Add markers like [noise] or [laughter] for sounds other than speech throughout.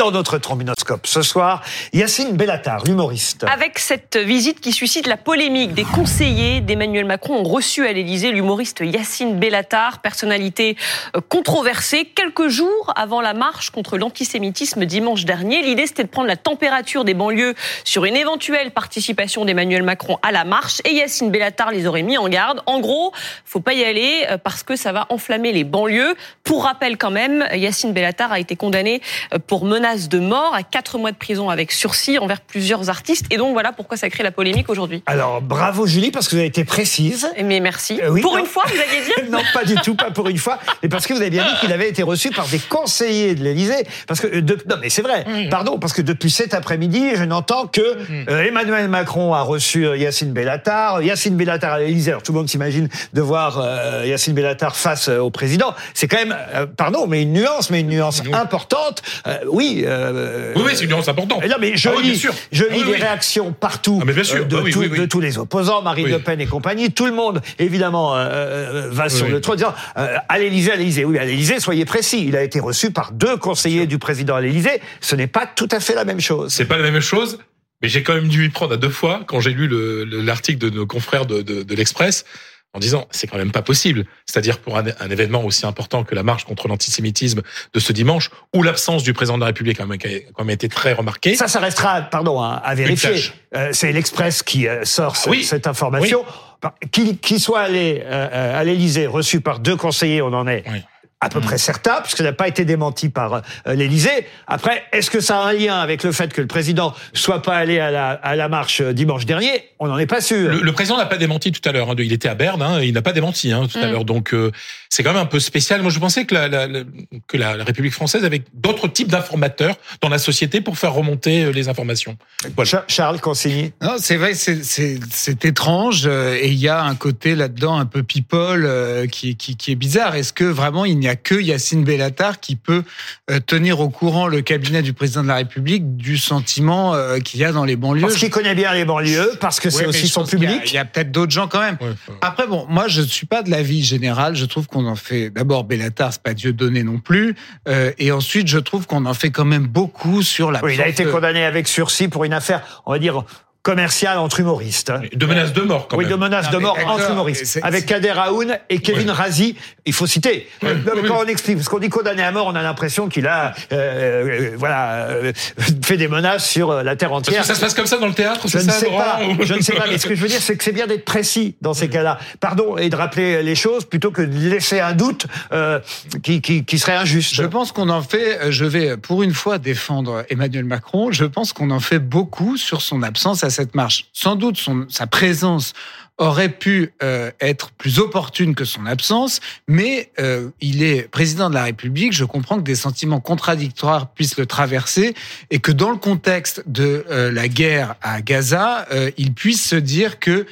dans notre trombinoscope ce soir, Yacine Bellatar, l'humoriste. Avec cette visite qui suscite la polémique, des conseillers d'Emmanuel Macron ont reçu à l'Élysée l'humoriste Yacine Bellatar, personnalité euh, controversée, quelques jours avant la marche contre l'antisémitisme dimanche dernier. L'idée, c'était de prendre la température des banlieues sur une éventuelle participation d'Emmanuel Macron à la marche. Et Yacine Bellatar les aurait mis en garde. En gros, faut pas y aller euh, parce que ça va enflammer les banlieues. Pour rappel quand même, Yacine Bellatar a été condamné euh, pour menace de mort à quatre mois de prison avec sursis envers plusieurs artistes. Et donc voilà pourquoi ça crée la polémique aujourd'hui. Alors bravo Julie parce que vous avez été précise. Mais merci. Euh, pour une fois, vous alliez dire [laughs] Non, pas du tout, pas pour une fois. Mais parce que vous avez bien dit qu'il avait été reçu par des conseillers de l'Élysée. Parce que euh, non, mais c'est vrai. Pardon, parce que depuis cet après-midi, je n'entends que euh, Emmanuel Macron a reçu Yacine Bellatar, Yacine Bellatar à l'Élysée. Alors tout le monde s'imagine de voir Yacine Bellatar face au président. C'est quand même, pardon, mais une nuance, mais une nuance importante. oui. Oui, c'est une nuance importante. Non, mais je ah lis, je lis les réactions partout ah, bien sûr. de, ah de, tous les opposants, Marine Le Pen et compagnie. Tout le monde, évidemment, va sur le trône disant à l'Élysée, à l'Élysée. Oui, à l'Élysée, soyez précis. Il a été reçu par deux conseillers du président à l'Élysée. Ce n'est pas tout à fait la même chose. C'est pas la même chose. Mais j'ai quand même dû y prendre à deux fois quand j'ai lu l'article de nos confrères de, de, de l'Express en disant c'est quand même pas possible. C'est-à-dire pour un, un, événement aussi important que la marche contre l'antisémitisme de ce dimanche, où l'absence du président de la République a quand même été très remarquée. Ça, ça restera, pardon, hein, à vérifier. Euh, c'est l'Express qui euh, sort ah cette information. Qui, qui, soit allé euh, à l'Élysée, reçu par deux conseillers, on en est à peu mm. près certain, puisque ça n'a pas été démenti par euh, l'Élysée. Après, est-ce que ça a un lien avec le fait que le président soit pas allé à la, à la marche euh, dimanche dernier? On n'en est pas sûr. Le, président n'a pas démenti tout à l'heure. Hein, il était à Berne, hein, il n'a pas démenti hein, tout à mm. l'heure. Donc euh, c'est quand même un peu spécial. Moi, je pensais que la, la, que la, République française avait d'autres types d'informateurs dans la société pour faire remonter les informations. Voilà. Charles Consigny. Non, c'est vrai, c'est étrange et il y a un côté là-dedans un peu people qui, qui, qui est bizarre. Est-ce que vraiment il n'y a a que Yacine Bellatar qui peut euh, tenir au courant le cabinet du président de la République du sentiment euh, qu'il y a dans les banlieues. Parce qu'il connaît bien les banlieues, parce que c'est aussi son public. Il y a, peut-être d'autres gens quand même. Après, bon, moi, je ne suis pas de l'avis général. Je trouve qu'on en fait. D'abord, Bellatar, c'est pas Dieu donné non plus. Euh, et ensuite, je trouve qu'on en fait quand même beaucoup sur la. Oui, il a été condamné avec sursis pour une affaire, on va dire commercial entre humoristes. De menaces de mort, quand oui, même. Oui, de menaces de mort entre humoristes. Avec Kader Aoun et Kevin Razi. Il faut citer. quand on explique, parce qu'on dit condamné à mort, on a l'impression qu'il a, euh, euh voilà, euh, fait des menaces sur euh, la terre entière. Parce que ça se passe comme ça dans le théâtre, je ne sais pas. Je ne sais pas. Mais ce que je veux dire, c'est que c'est bien d'être précis dans ces cas-là. Pardon, et de rappeler les choses plutôt que de laisser un doute euh, qui, qui, qui serait injuste. Je pense qu'on en fait. Je vais pour une fois défendre Emmanuel Macron. Je pense qu'on en fait beaucoup sur son absence à cette marche. Sans doute, sa présence aurait pu euh, être plus opportune que son absence, mais euh, il est président de la République. Je comprends que des sentiments contradictoires puissent le traverser et que dans le contexte de euh, la guerre à Gaza, il puisse se dire que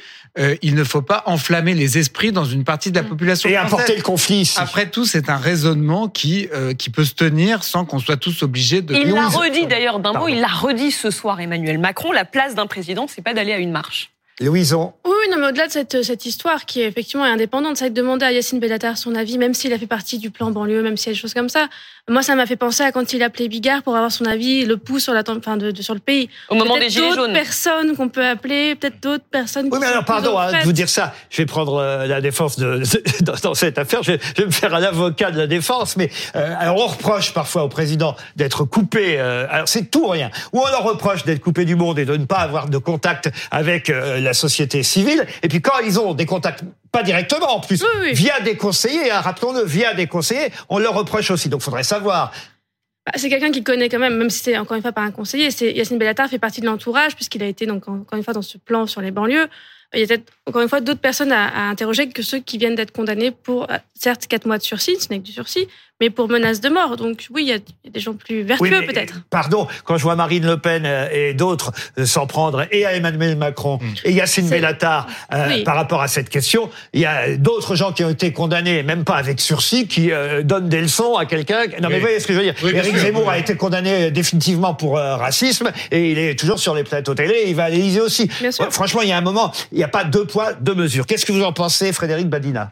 il ne faut pas enflammer les esprits dans une partie de la population et apporter le conflit. Ici. Après tout, c'est un raisonnement qui qui peut se tenir sans qu'on soit tous obligés de. Il l'a redit d'ailleurs d'un mot. Il l'a redit ce soir, Emmanuel Macron. La place d'un président, c'est pas d'aller à une marche. Louison. Oui, non, mais au-delà de cette, cette histoire qui est effectivement indépendante, ça a demandé à Yacine Bellatar son avis, même s'il a fait partie du plan banlieue, même s'il y a des choses comme ça. Moi, ça m'a fait penser à quand il appelait Bigard pour avoir son avis, le pouce sur la, enfin, de, sur le pays. Au moment des gilets jaunes. personnes qu'on peut appeler, peut-être d'autres personnes. Oui, mais alors, pardon, hein, de vous dire ça. Je vais prendre euh, la défense de, [laughs] dans, cette affaire. Je vais, me faire un avocat de la défense, mais euh, alors on reproche parfois au président d'être coupé. Euh, alors c'est tout rien. Ou on leur reproche d'être coupé du monde et de ne pas avoir de contact avec la société civile. Et puis quand ils ont des contacts pas directement en plus, via des conseillers, hein, rappelons-le, via des conseillers, on leur reproche aussi. Donc, faudrait savoir. Bah, c'est quelqu'un qui connaît quand même, même si c'est encore une fois pas un conseiller. C'est Yacine Bellatar fait partie de l'entourage puisqu'il a été donc encore une fois dans ce plan sur les banlieues. Il y a peut-être encore une fois d'autres personnes à, à, interroger que ceux qui viennent d'être condamnés pour euh, certes quatre mois de sursis, ce n'est que du sursis, mais pour menace de mort. Donc oui, il y a, des gens plus vertueux peut-être. Pardon, quand je vois Marine Le Pen euh, et d'autres euh, s'en prendre et à Emmanuel Macron mm. et Yacine Bellatar euh, par rapport à cette question, il y a d'autres gens qui ont été condamnés, même pas avec sursis, qui donnent des leçons à quelqu'un. Non mais vous voyez ce que je veux dire Éric Zemmour a été condamné définitivement pour racisme et il est toujours sur les plateaux télé. Il va à l'Élysée aussi. franchement, il y a un moment, il n'y a pas deux poids deux mesures. Qu'est-ce que vous en pensez, Frédéric Badina?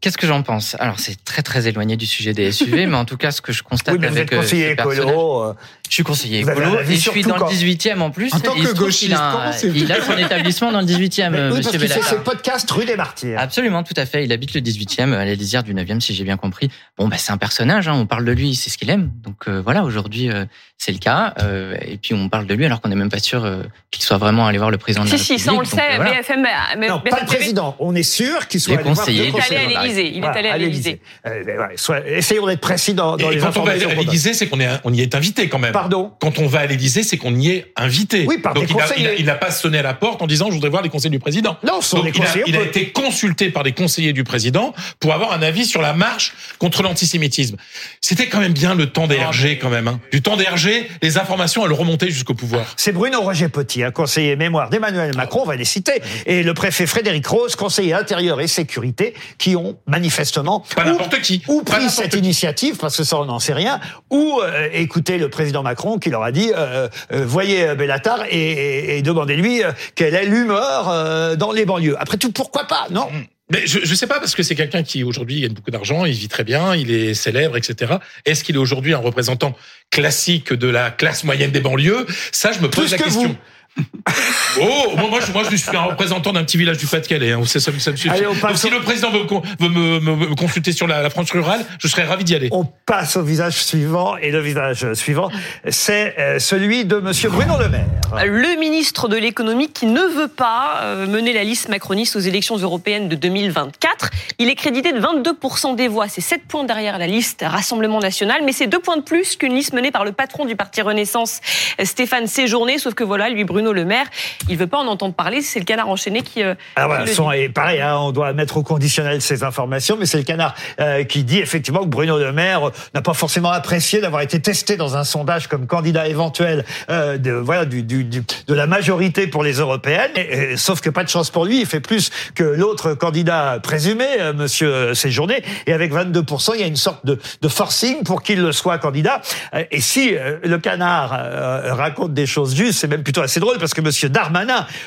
Qu'est-ce que j'en pense? Alors c'est très très éloigné du sujet des SUV, [laughs] mais en tout cas ce que je constate oui, mais avec vous êtes conseiller écolo, Je suis conseiller écolo et je suis dans quand le 18e en plus. En tant Il que gauchiste, a, comment c'est il a son établissement dans le 18e, Mais euh, oui, monsieur fait ses podcasts rue des Martyrs. Absolument, tout à fait. Il habite le 18e, à la lisière du 9e, si j'ai bien compris. Bon, bah, c'est un personnage, hein, on parle de lui, c'est ce qu'il aime. Donc euh, voilà, aujourd'hui, euh, c'est le cas. Euh, et puis on parle de lui alors qu'on n'est même pas sûr euh, qu'il soit vraiment allé voir le président de la Si, si, République. ça on le sait, euh, voilà. BFM, mais Non, pas le président. On est sûr qu'il soit allé voir conseillers deux Il est allé à conseillers. l'Élysée. Il est Voilà, allé à l'Élysée. Euh, ouais, soit- essayons d'être précis dans, dans Et les quand on va à informations. l'Élysée, c'est qu'on est, on y est invité quand même. Pardon Quand on va à l'Élysée, c'est qu'on y est invité. Oui, par Donc des il a- conseillers. il a- il n'a pas sonné à la porte en disant je voudrais voir les conseils du président. Non, ce sont Donc, des il a, conseillers. il a on peut- été consulté par des conseillers du président pour avoir un avis sur la marche contre l'antisémitisme. C'était quand même bien le temps des RG quand même. Hein. Du temps des RG, les informations elles remontaient jusqu'au pouvoir. C'est Bruno Roger Petit, un conseiller mémoire d'Emmanuel Macron, on va les citer, et le préfet Frédéric Rose, conseiller intérieur et sécurité, qui ont manifestement Pas ou- n'importe qui. ou Pas pris cette qui. initiative, parce que ça on n'en sait rien, ou euh, écouté le président Macron qui leur a dit euh, euh, voyez euh, Bellatar et, et- et demandez-lui quelle est l'humeur dans les banlieues. Après tout, pourquoi pas Non. Mais je, je sais pas parce que c'est quelqu'un qui aujourd'hui gagne beaucoup d'argent, il vit très bien, il est célèbre, etc. Est-ce qu'il est aujourd'hui un représentant classique de la classe moyenne des banlieues? Ça, je me pose Plus la que question. vous. [laughs] Oh, moi, moi, je, moi, je suis un représentant d'un petit village du Pas-de-Calais. Hein, ça, ça, ça me suffit. Allez, on passe Donc, si au- le président veut, me con- veut me, me- me consulter sur la, la France rurale, je serais ravi d'y aller. On passe au visage suivant, et le visage suivant, c'est euh, celui de Monsieur Bruno Le Maire. Le ministre de l'économie qui ne veut pas euh, mener la liste macroniste aux élections européennes de 2024. Il est crédité de 22% des voix. C'est 7 points derrière la liste Rassemblement National, mais c'est 2 points de plus qu'une liste menée par le patron du parti Renaissance, Stéphane Séjourné. Sauf que voilà, lui, Bruno Le Maire, il veut pas en entendre parler. C'est le canard enchaîné qui. euh, Alors voilà, qui le son, et pareil, hein, on doit mettre au conditionnel ces informations, mais c'est le canard euh, qui dit effectivement que Bruno Le Maire euh, n'a pas forcément apprécié d'avoir été testé dans un sondage comme candidat éventuel euh, de voilà du, du, du- de la majorité pour les européennes. Et, et, sauf que pas de chance pour lui, il fait plus que l'autre candidat présumé, euh, Monsieur Séjourné, et avec 22% il y a une sorte de, de forcing pour qu'il le soit candidat. Euh, Et si euh, le canard euh, raconte des choses justes, c'est même plutôt assez drôle parce que Monsieur Darmanin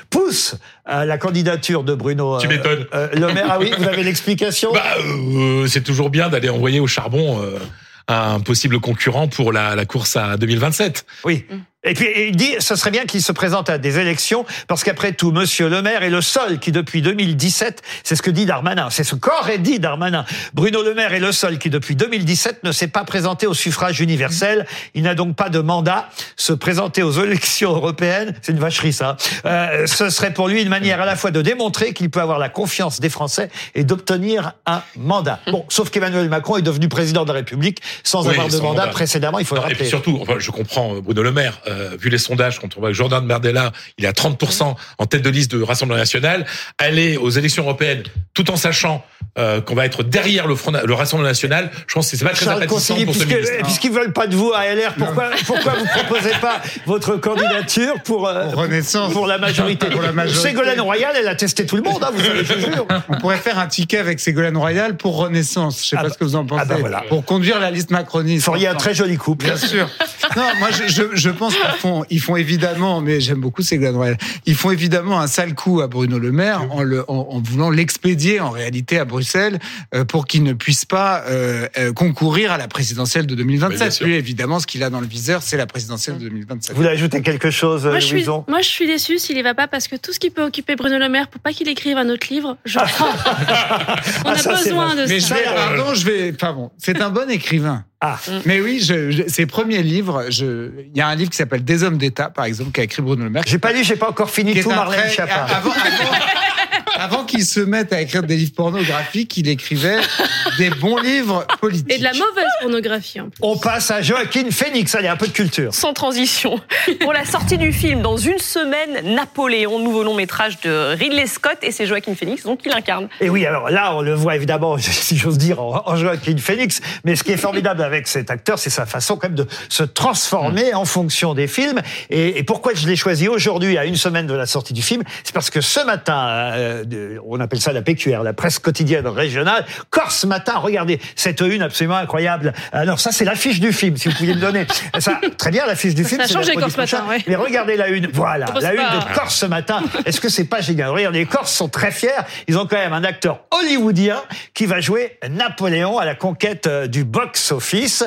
pousse à la candidature de Bruno Tu euh, m'étonnes. euh, Le Maire. Ah oui, vous avez l'explication? Bah, euh, c'est toujours bien d'aller envoyer au charbon euh, un possible concurrent pour la, la course à 2027. Oui. Et puis il dit, ce serait bien qu'il se présente à des élections, parce qu'après tout, Monsieur Le Maire est le seul qui, depuis 2017, c'est ce que dit Darmanin, c'est ce qu'aurait dit Darmanin. Bruno Le Maire est le seul qui, depuis 2017, ne s'est pas présenté au suffrage universel. Il n'a donc pas de mandat. Se présenter aux élections européennes, c'est une vacherie ça. Euh, ce serait pour lui une manière à la fois de démontrer qu'il peut avoir la confiance des Français et d'obtenir un mandat. Bon, sauf qu'Emmanuel Macron est devenu président de la République sans Oui, avoir de sans mandat, mandat. précédemment. Il faut le Non, et rappeler. puis surtout, enfin, je comprends euh, Bruno Le Maire, euh, vu les sondages, quand on voit que Jordan Bardella, il est à 30% en tête de liste de Rassemblement National, aller aux élections européennes tout en sachant euh, qu'on va être derrière le, Front, le Rassemblement National, je pense que c'est pas très Charles appétissant pour ce puisque, ministre. puisqu'ils veulent pas de vous à LR, pourquoi, pourquoi vous proposez pas votre candidature pour, euh, Pour Renaissance. pour la majorité? Pour la majorité. Ségolène Royal, elle a testé tout le monde, hein, vous savez, je vous jure. On pourrait faire un ticket avec Ségolène Royal pour Renaissance. Je sais Ah pas bah- ce que vous en pensez. ah bah voilà. Pour conduire la liste macroniste. Vous feriez un très joli couple. Bien sûr. Non, moi je, je, je pense qu'ils font, ils font évidemment, mais j'aime beaucoup Ségolène Royal. Ils font évidemment un sale coup à Bruno Le Maire en, le, en, en voulant l'expédier en réalité à Bruxelles euh, pour qu'il ne puisse pas euh, euh, concourir à la présidentielle de Mais bien 2027. sûr. Lui, évidemment, ce qu'il a dans le viseur, c'est la présidentielle de 2027. Vous voulez ajouter quelque chose, Moi je, suis, moi, je suis déçue s'il y va pas parce que tout ce qui peut occuper Bruno Le Maire pour pas qu'il écrive un autre livre, je prends. On Ah, a ça, c'est besoin de Mais je ça. vais, pardon, je vais, pardon. C'est un bon écrivain. Ah. Mais oui, je, je- ses premiers livres, il y a un livre qui s'appelle Des hommes d'État, par exemple, qu'a écrit Bruno Le Maire. J'ai pas lu, j'ai pas encore fini tout Marlène. Avant, avant, avant qu'il se mette à écrire des livres pornographiques, il écrivait des bons livres politiques. Et de la mauvaise pornographie en plus. On passe à Joaquin Phoenix, allez, un peu de culture. Sans transition. [laughs] Pour la sortie du film, dans une semaine, Napoléon, nouveau long métrage de Ridley Scott, et c'est Joaquin Phoenix, donc il incarne. Et oui, alors là, on le voit évidemment, [laughs] si j'ose dire, en, Joaquin Phoenix. Mais ce qui est formidable avec cet acteur, c'est sa façon quand même de se transformer en fonction des films. Et, et pourquoi je l'ai choisi aujourd'hui, à une semaine de la sortie du film C'est parce que ce matin, euh, de- on appelle ça la PQR, la presse quotidienne régionale, Corse Matin, regardez cette une absolument incroyable. Alors ça, c'est l'affiche du film, si vous pouviez me donner. Ça, très bien, l'affiche du film. Ça a changé, Corse Matin, ouais. Mais regardez la une, voilà, la une de Corse matin. Est-ce que c'est pas génial? Regardez, les Corses sont très fiers. Ils ont quand même un acteur hollywoodien qui va jouer Napoléon à la conquête euh, du box-office.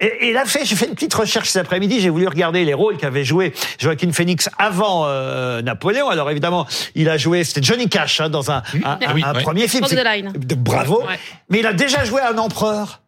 Et, et là, fait, j'ai fait une petite recherche cet après-midi. J'ai voulu regarder les rôles qu'avait joué Joaquin Phoenix avant euh, Napoléon. Alors évidemment, il a joué, c'était Johnny Cash hein, dans un, un, Ah oui, un ouais. premier film. De- Bravo. Ouais. Mais il a déjà joué un empereur.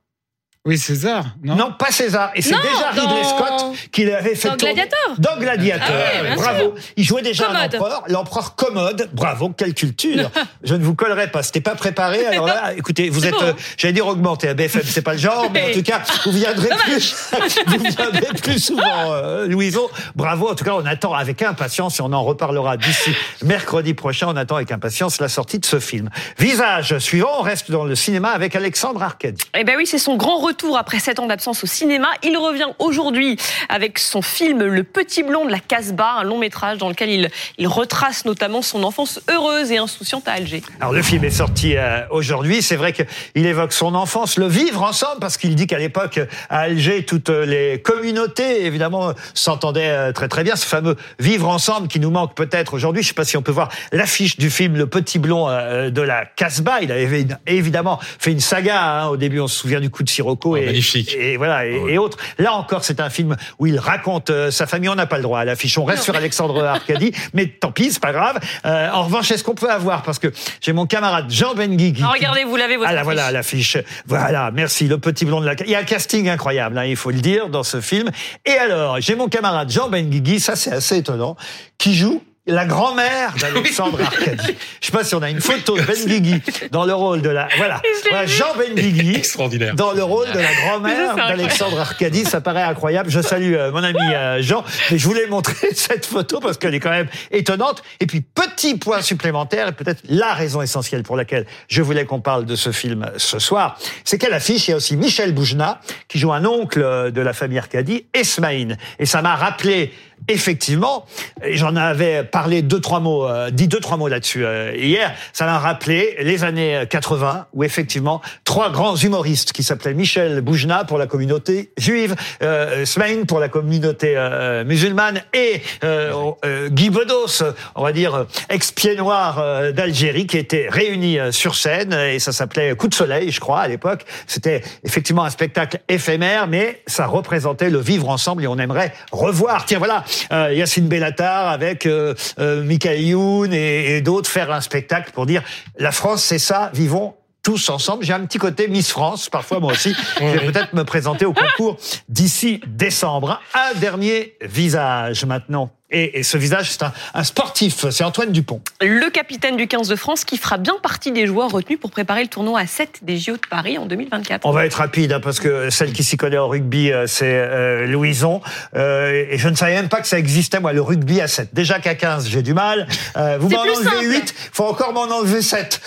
Oui, César, non, Non, pas César. Et c'est déjà Ridley dans- Scott qui l'avait fait Dans tourner- Gladiator. Dans Gladiator. Ah Bravo. Il jouait déjà Commode. un empereur, l'empereur commode. Bravo, quelle culture. [laughs] Je ne vous collerai pas. C'était pas préparé. Alors là, écoutez, vous êtes, euh, hein j'allais dire augmenté à BFM, c'est pas le genre, mais en tout cas, vous viendrez plus, [laughs] vous viendrez plus souvent, euh, Louison. Bravo. En tout cas, on attend avec impatience et on en reparlera d'ici mercredi prochain. On attend avec impatience la sortie de ce film. Visage suivant, on reste dans le cinéma avec Alexandre Arcadi. Eh ben oui, c'est son grand retour après sept ans d'absence au cinéma. Il revient aujourd'hui avec son film Le Petit Blond de la Casbah, un long métrage dans lequel il, il retrace notamment son enfance heureuse et insouciante à Alger. Alors le film est sorti euh, aujourd'hui. C'est vrai qu'il évoque son enfance, le vivre ensemble, parce qu'il dit qu'à l'époque à Alger, toutes les communautés évidemment s'entendaient euh, très très bien. Ce fameux vivre ensemble qui nous manque peut-être aujourd'hui. Je sais pas si on peut voir l'affiche du film Le Petit Blond euh, de la Casbah. Il avait évidemment fait une saga. hein. Au début, on se souvient du coup de Sirocco Oh, et, magnifique. et voilà et, Ah ouais. et autres. Là encore, c'est un film où il raconte euh, sa famille. On n'a pas le droit à l'affiche. On reste sur Alexandre Arcadi, [laughs] mais tant pis, c'est pas grave. Euh, en revanche, est-ce qu'on peut avoir parce que j'ai mon camarade Jean Benguigui. Ah, qui- regardez, vous l'avez votre ah là, affiche. voilà l'affiche. Voilà, merci. Le petit blond de la. Il y a un casting incroyable, hein, il faut le dire, dans ce film. Et alors, j'ai mon camarade Jean Benguigui, ça c'est assez étonnant, qui joue. La grand-mère [laughs] d'Alexandre Arcadi. Je sais pas si on a une photo de Benguigui dans le rôle de la. Voilà. Voilà. Jean Benguigui Extraordinaire. dans le rôle de la grand-mère d'Alexandre Arcadi. Ça paraît incroyable. Je salue euh, mon ami euh, Jean, mais je voulais montrer [laughs] cette photo parce qu'elle est quand même étonnante. Et puis, petit point supplémentaire, et peut-être la raison essentielle pour laquelle je voulais qu'on parle de ce film ce soir, c'est qu'à l'affiche, il y a aussi Michel Boujna, qui joue un oncle euh, de la famille Arcadi, Esmaïn. Et ça m'a rappelé effectivement, j'en avais parlé deux trois mots, euh, dit deux trois mots là-dessus euh, hier. Ça m'a rappelé les années 80 où effectivement trois grands humoristes qui s'appelaient Michel Boujna pour la communauté juive, euh, Smaïn pour la communauté euh, musulmane et euh, euh, Guy Bedos, on va dire ex-pied noir euh, d'Algérie, qui étaient réunis euh, sur scène et ça s'appelait Coup de soleil, je crois à l'époque. C'était effectivement un spectacle éphémère, mais ça représentait le vivre ensemble et on aimerait revoir. Tiens voilà, euh, Yacine Bellatar avec euh, euh, Michael Youn et, et d'autres faire un spectacle pour dire la France c'est ça, vivons tous ensemble. J'ai un petit côté Miss France, parfois moi aussi. [laughs] Je vais peut-être me présenter au concours d'ici décembre. Un dernier visage maintenant. Et, et ce visage, c'est un, un sportif, c'est Antoine Dupont. Le capitaine du 15 de France qui fera bien partie des joueurs retenus pour préparer le tournoi à 7 des JO de Paris en 2024. On va être rapide hein, parce que celle qui s'y connaît au rugby, euh, c'est euh, Louison. Euh, et je ne savais même pas que ça existait, moi, le rugby à 7. Déjà qu'à 15, j'ai du mal. Euh, vous m'en enlevez simple. 8, faut encore m'en enlever 7.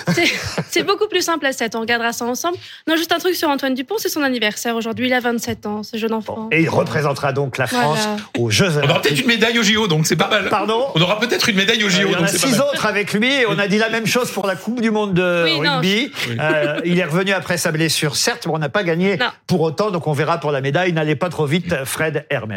C'est- beaucoup plus simple à 7. On regardera ça ensemble. Non, juste un truc sur Antoine Dupont, c'est son anniversaire aujourd'hui. Il a 27 ans, ce jeune enfant. Et il représentera donc la France Voilà. aux Jeux On aura peut-être Olympiques. une médaille au JO, donc c'est pas mal. Pardon On aura peut-être une médaille au Euh, JO, Il y en donc a six mal. autres avec lui et on a dit la même chose pour la Coupe du Monde de Oui, rugby. Oui. Euh, il est revenu après sa blessure, certes, mais on n'a pas gagné Non. pour autant, donc on verra pour la médaille. N'allez pas trop vite, Fred Hermel.